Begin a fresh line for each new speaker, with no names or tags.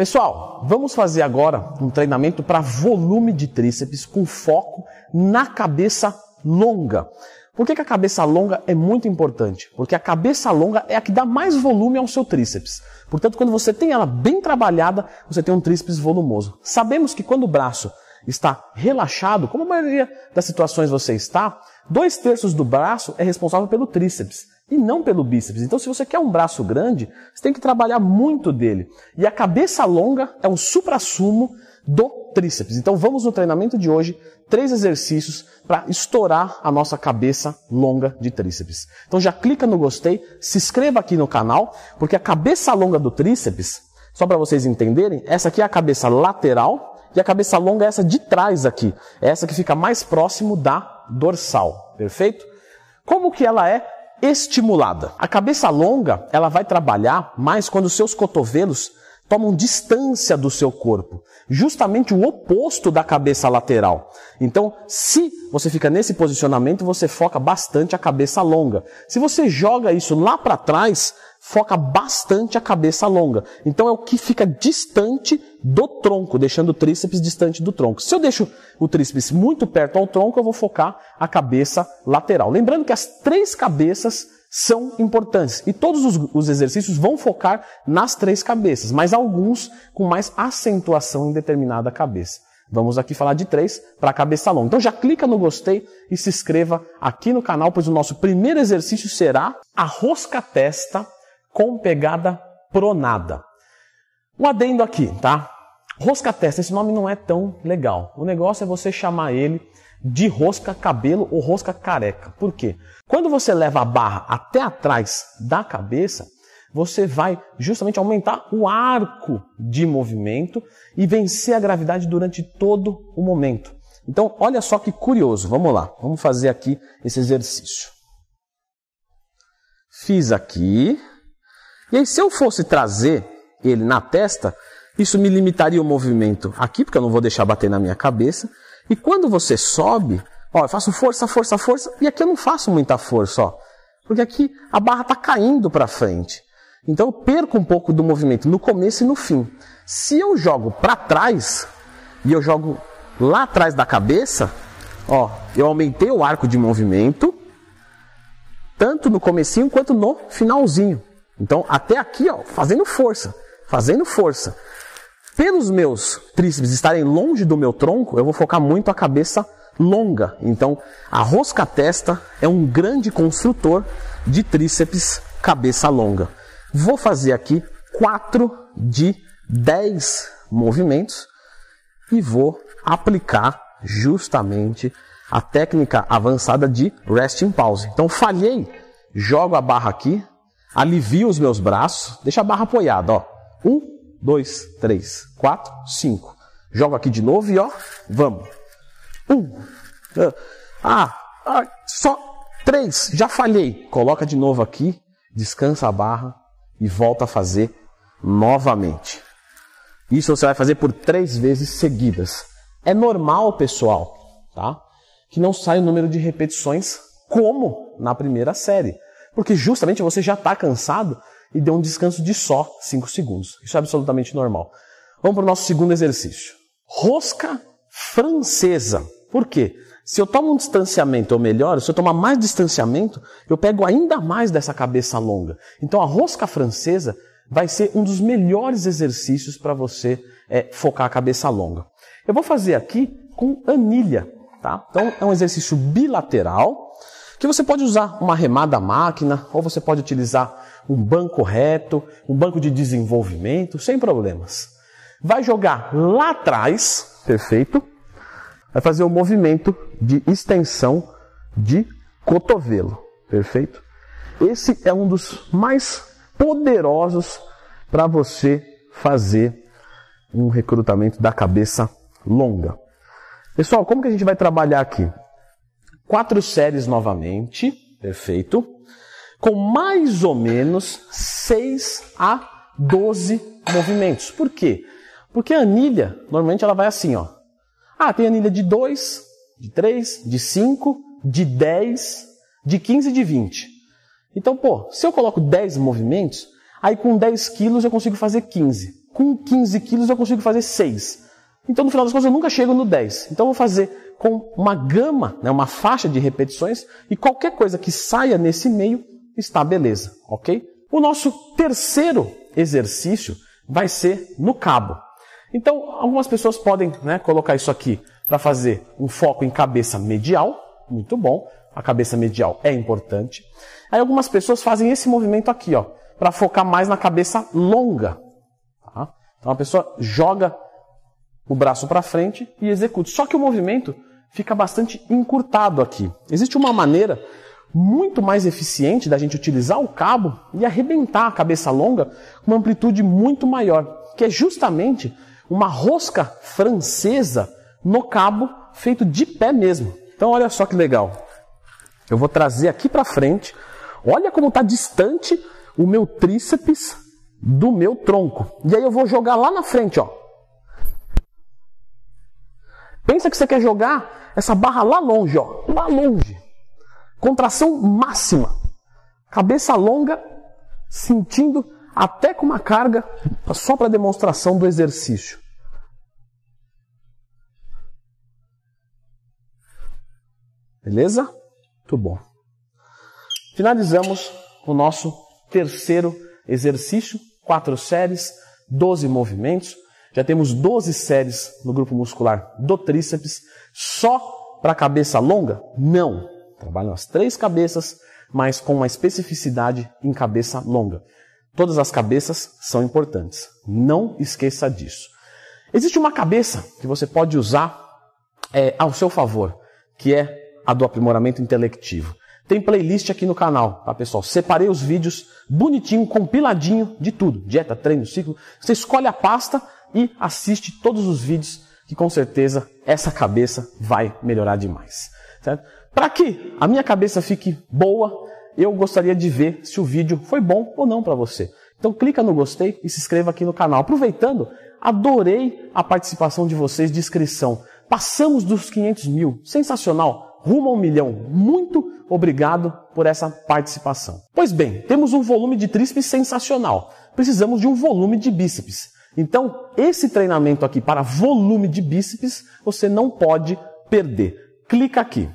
Pessoal, vamos fazer agora um treinamento para volume de tríceps com foco na cabeça longa. Por que, que, a cabeça longa é muito importante? Porque a cabeça longa é a que dá mais volume ao seu tríceps. Portanto, quando você tem ela bem trabalhada, você tem um tríceps volumoso. Sabemos que quando o braço está relaxado, como a maioria das situações você está, dois terços do braço é responsável pelo tríceps e não pelo bíceps. Então, se você quer um braço grande, você tem que trabalhar muito dele. E a cabeça longa é um supra-sumo do tríceps. Então, vamos no treinamento de hoje, três exercícios para estourar a nossa cabeça longa de tríceps. Então, já clica no gostei, se inscreva aqui no canal, porque a cabeça longa do tríceps, só para vocês entenderem, essa aqui é a cabeça lateral e a cabeça longa é essa de trás aqui. É essa que fica mais próximo da dorsal. Perfeito? Como que ela é estimulada. A cabeça longa, ela vai trabalhar mais quando seus cotovelos tomam distância do seu corpo, justamente o oposto da cabeça lateral. Então, se você fica nesse posicionamento, você foca bastante a cabeça longa. Se você joga isso lá para trás, foca bastante a cabeça longa. Então é o que fica distante do tronco, deixando o tríceps distante do tronco. Se eu deixo o tríceps muito perto ao tronco, eu vou focar a cabeça lateral. Lembrando que as três cabeças são importantes. E todos os, os, exercícios vão focar nas três cabeças, mas alguns com mais acentuação em determinada cabeça. Vamos aqui falar de três para a cabeça longa. Então já clica no gostei e se inscreva aqui no canal, pois o nosso primeiro exercício será a rosca testa com pegada pronada. Um adendo aqui, tá? Rosca testa, esse nome não é tão legal. O negócio é você chamar ele de rosca cabelo ou rosca careca. Por quê? Quando você leva a barra até atrás da cabeça, você vai justamente aumentar o arco de movimento e vencer a gravidade durante todo o momento. Então, olha só que curioso. Vamos lá, vamos fazer aqui esse exercício. Fiz aqui. E aí, se eu fosse trazer ele na testa, isso me limitaria o movimento aqui, porque eu não vou deixar bater na minha cabeça. E quando você sobe, ó, eu faço força, força, força, e aqui eu não faço muita força, ó. Porque aqui a barra está caindo para frente. Então eu perco um pouco do movimento no começo e no fim. Se eu jogo para trás e eu jogo lá atrás da cabeça, ó, eu aumentei o arco de movimento tanto no comecinho quanto no finalzinho. Então até aqui, ó, fazendo força, fazendo força pelos meus tríceps estarem longe do meu tronco, eu vou focar muito a cabeça longa. Então, a rosca-testa é um grande construtor de tríceps cabeça longa. Vou fazer aqui 4 de 10 movimentos e vou aplicar justamente a técnica avançada de resting pause. Então, falhei, jogo a barra aqui, alivio os meus braços, deixa a barra apoiada, ó. Um, dois, três, quatro, cinco. Jogo aqui de novo e ó, vamos. Um. Ah, ah, só três, já falhei. Coloca de novo aqui, descansa a barra e volta a fazer novamente. Isso você vai fazer por três vezes seguidas. É normal, pessoal, tá? Que não saia o número de repetições como na primeira série. Porque justamente você já está cansado e deu um descanso de só 5 segundos. Isso é absolutamente normal. Vamos para o nosso segundo exercício. Rosca francesa. Por quê? Se eu tomo um distanciamento, ou melhor, se eu tomar mais distanciamento, eu pego ainda mais dessa cabeça longa. Então a rosca francesa vai ser um dos melhores exercícios para você é, focar a cabeça longa. Eu vou fazer aqui com anilha. Tá? Então é um exercício bilateral que você pode usar uma remada máquina ou você pode utilizar um banco reto, um banco de desenvolvimento, sem problemas. Vai jogar lá atrás, perfeito? Vai fazer o um movimento de extensão de cotovelo, perfeito? Esse é um dos mais poderosos para você fazer um recrutamento da cabeça longa. Pessoal, como que a gente vai trabalhar aqui? Quatro séries novamente, perfeito com mais ou menos 6 a 12 movimentos. Por quê? Porque a anilha, normalmente ela vai assim, ó. Ah, tem anilha de 2, de 3, de 5, de 10, de 15 e de 20. Então, pô, se eu coloco 10 movimentos, aí com 10 quilos eu consigo fazer 15. com 15 quilos eu consigo fazer 6. Então, no final das contas, eu nunca chego no 10. Então, eu vou fazer com uma gama, né, uma faixa de repetições, e qualquer coisa que saia nesse meio está beleza, ok? O nosso terceiro exercício vai ser no cabo. Então, algumas pessoas podem né, colocar isso aqui para fazer um foco em cabeça medial, muito bom, a cabeça medial é importante. Aí algumas pessoas fazem esse movimento aqui, ó, para focar mais na cabeça longa. Tá? Então a pessoa joga o braço para frente e executa. Só que o movimento fica bastante encurtado aqui. Existe uma maneira muito mais eficiente da gente utilizar o cabo e arrebentar a cabeça longa com uma amplitude muito maior, que é justamente uma rosca francesa no cabo feito de pé mesmo. Então olha só que legal. Eu vou trazer aqui para frente. Olha como está distante o meu tríceps do meu tronco. E aí eu vou jogar lá na frente, ó. Pensa que você quer jogar essa barra lá longe, ó, lá longe. Contração máxima. Cabeça longa, sentindo até com uma carga só para demonstração do exercício. Beleza? Muito bom. Finalizamos o nosso terceiro exercício, quatro séries, 12 movimentos. Já temos 12 séries no grupo muscular do tríceps. Só para cabeça longa? Não. Trabalham as três cabeças, mas com uma especificidade em cabeça longa. Todas as cabeças são importantes. Não esqueça disso. Existe uma cabeça que você pode usar é, ao seu favor, que é a do aprimoramento intelectivo. Tem playlist aqui no canal, tá pessoal? Separei os vídeos bonitinho, compiladinho de tudo. Dieta, treino, ciclo. Você escolhe a pasta e assiste todos os vídeos que com certeza essa cabeça vai melhorar demais. Para que a minha cabeça fique boa, eu gostaria de ver se o vídeo foi bom ou não para você. Então clica no gostei e se inscreva aqui no canal. Aproveitando, adorei a participação de vocês de inscrição. Passamos dos 500 mil. Sensacional rumo a um milhão. Muito obrigado por essa participação. Pois bem, temos um volume de tríceps sensacional. Precisamos de um volume de bíceps. Então, esse treinamento aqui para volume de bíceps, você não pode perder. Clica aqui.